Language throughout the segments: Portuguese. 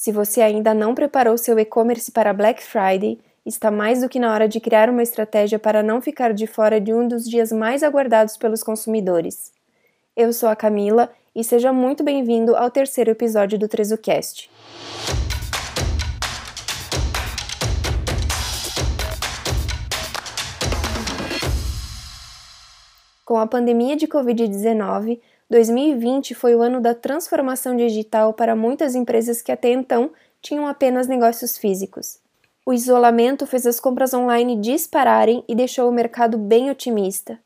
Se você ainda não preparou seu e-commerce para Black Friday, está mais do que na hora de criar uma estratégia para não ficar de fora de um dos dias mais aguardados pelos consumidores. Eu sou a Camila e seja muito bem-vindo ao terceiro episódio do TrezoCast. Com a pandemia de Covid-19, 2020 foi o ano da transformação digital para muitas empresas que até então tinham apenas negócios físicos. O isolamento fez as compras online dispararem e deixou o mercado bem otimista.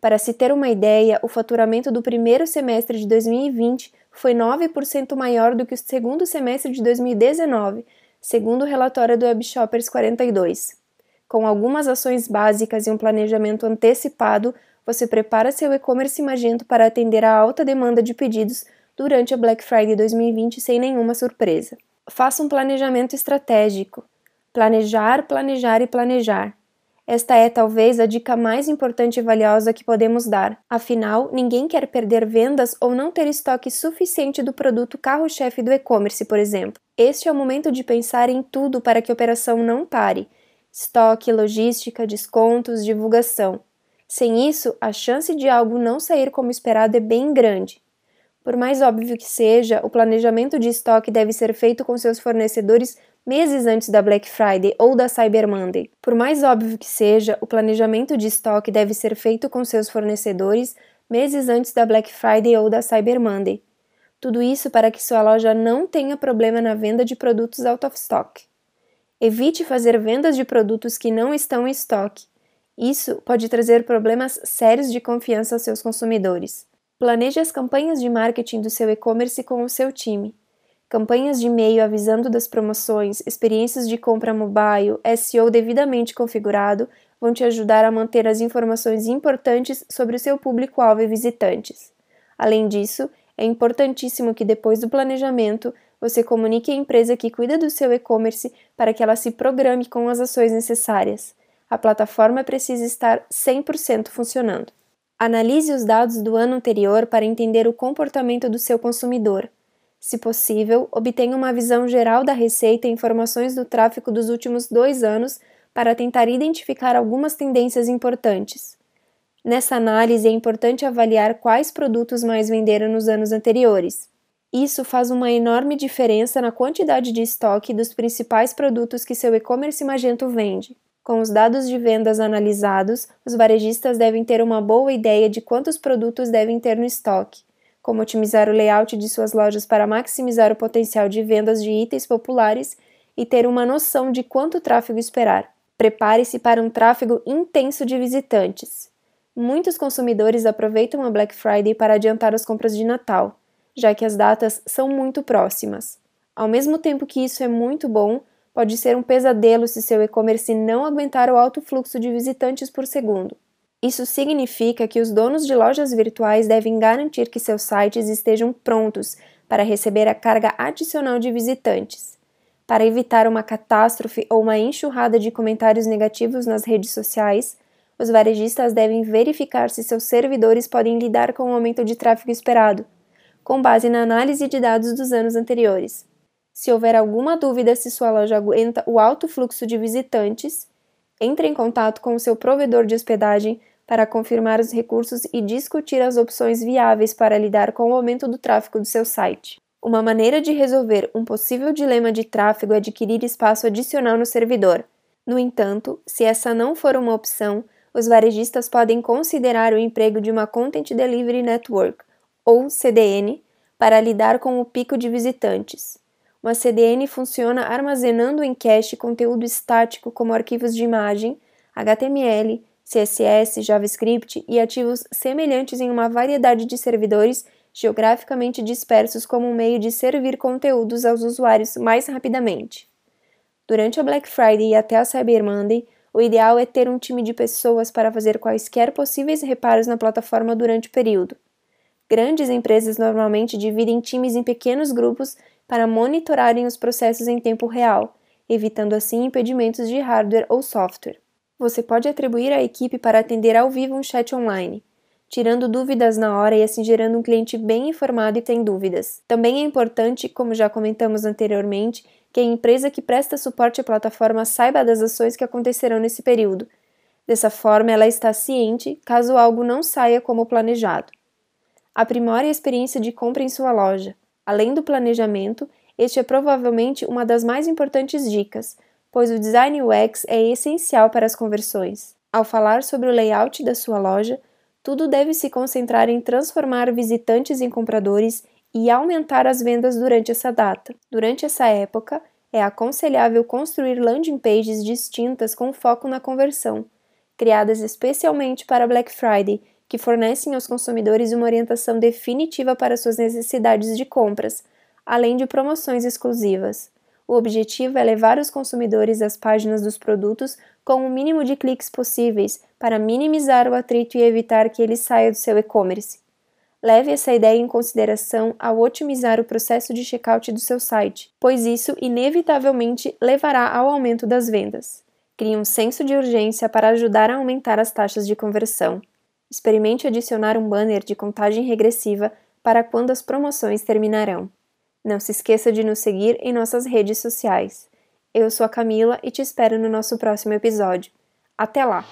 Para se ter uma ideia, o faturamento do primeiro semestre de 2020 foi 9% maior do que o segundo semestre de 2019, segundo o relatório do Web Shoppers 42. Com algumas ações básicas e um planejamento antecipado, você prepara seu e-commerce Magento para atender a alta demanda de pedidos durante a Black Friday 2020 sem nenhuma surpresa. Faça um planejamento estratégico. Planejar, planejar e planejar. Esta é talvez a dica mais importante e valiosa que podemos dar. Afinal, ninguém quer perder vendas ou não ter estoque suficiente do produto carro-chefe do e-commerce, por exemplo. Este é o momento de pensar em tudo para que a operação não pare: estoque, logística, descontos, divulgação. Sem isso, a chance de algo não sair como esperado é bem grande. Por mais óbvio que seja, o planejamento de estoque deve ser feito com seus fornecedores meses antes da Black Friday ou da Cyber Monday. Por mais óbvio que seja, o planejamento de estoque deve ser feito com seus fornecedores meses antes da Black Friday ou da Cyber Monday. Tudo isso para que sua loja não tenha problema na venda de produtos out of stock. Evite fazer vendas de produtos que não estão em estoque. Isso pode trazer problemas sérios de confiança aos seus consumidores. Planeje as campanhas de marketing do seu e-commerce com o seu time. Campanhas de e-mail avisando das promoções, experiências de compra mobile, SEO devidamente configurado vão te ajudar a manter as informações importantes sobre o seu público-alvo e visitantes. Além disso, é importantíssimo que depois do planejamento você comunique à empresa que cuida do seu e-commerce para que ela se programe com as ações necessárias a plataforma precisa estar 100% funcionando. Analise os dados do ano anterior para entender o comportamento do seu consumidor. Se possível, obtenha uma visão geral da receita e informações do tráfego dos últimos dois anos para tentar identificar algumas tendências importantes. Nessa análise, é importante avaliar quais produtos mais venderam nos anos anteriores. Isso faz uma enorme diferença na quantidade de estoque dos principais produtos que seu e-commerce Magento vende. Com os dados de vendas analisados, os varejistas devem ter uma boa ideia de quantos produtos devem ter no estoque, como otimizar o layout de suas lojas para maximizar o potencial de vendas de itens populares e ter uma noção de quanto tráfego esperar. Prepare-se para um tráfego intenso de visitantes. Muitos consumidores aproveitam a Black Friday para adiantar as compras de Natal, já que as datas são muito próximas. Ao mesmo tempo que isso é muito bom, pode ser um pesadelo se seu e-commerce não aguentar o alto fluxo de visitantes por segundo. Isso significa que os donos de lojas virtuais devem garantir que seus sites estejam prontos para receber a carga adicional de visitantes. Para evitar uma catástrofe ou uma enxurrada de comentários negativos nas redes sociais, os varejistas devem verificar se seus servidores podem lidar com o aumento de tráfego esperado, com base na análise de dados dos anos anteriores. Se houver alguma dúvida se sua loja aguenta o alto fluxo de visitantes, entre em contato com o seu provedor de hospedagem para confirmar os recursos e discutir as opções viáveis para lidar com o aumento do tráfego do seu site. Uma maneira de resolver um possível dilema de tráfego é adquirir espaço adicional no servidor. No entanto, se essa não for uma opção, os varejistas podem considerar o emprego de uma Content Delivery Network, ou CDN, para lidar com o pico de visitantes. Uma CDN funciona armazenando em cache conteúdo estático como arquivos de imagem, HTML, CSS, JavaScript e ativos semelhantes em uma variedade de servidores geograficamente dispersos como um meio de servir conteúdos aos usuários mais rapidamente. Durante a Black Friday e até a Cyber Monday, o ideal é ter um time de pessoas para fazer quaisquer possíveis reparos na plataforma durante o período. Grandes empresas normalmente dividem times em pequenos grupos para monitorarem os processos em tempo real, evitando assim impedimentos de hardware ou software. Você pode atribuir à equipe para atender ao vivo um chat online. tirando dúvidas na hora e assim gerando um cliente bem informado e sem dúvidas. Também é importante, como já comentamos anteriormente, que a empresa que presta suporte à plataforma saiba das ações que acontecerão nesse período. Dessa forma, ela está ciente caso algo não saia como planejado. Aprimore a experiência de compra em sua loja. Além do planejamento, este é provavelmente uma das mais importantes dicas, pois o design UX é essencial para as conversões. Ao falar sobre o layout da sua loja, tudo deve se concentrar em transformar visitantes em compradores e aumentar as vendas durante essa data. Durante essa época, é aconselhável construir landing pages distintas com foco na conversão, criadas especialmente para Black Friday, que fornecem aos consumidores uma orientação definitiva para suas necessidades de compras, além de promoções exclusivas. O objetivo é levar os consumidores às páginas dos produtos com o mínimo de cliques possíveis para minimizar o atrito e evitar que ele saia do seu e-commerce. Leve essa ideia em consideração ao otimizar o processo de checkout do seu site, pois isso inevitavelmente levará ao aumento das vendas. Crie um senso de urgência para ajudar a aumentar as taxas de conversão. Experimente adicionar um banner de contagem regressiva para quando as promoções terminarão. Não se esqueça de nos seguir em nossas redes sociais. Eu sou a Camila e te espero no nosso próximo episódio. Até lá!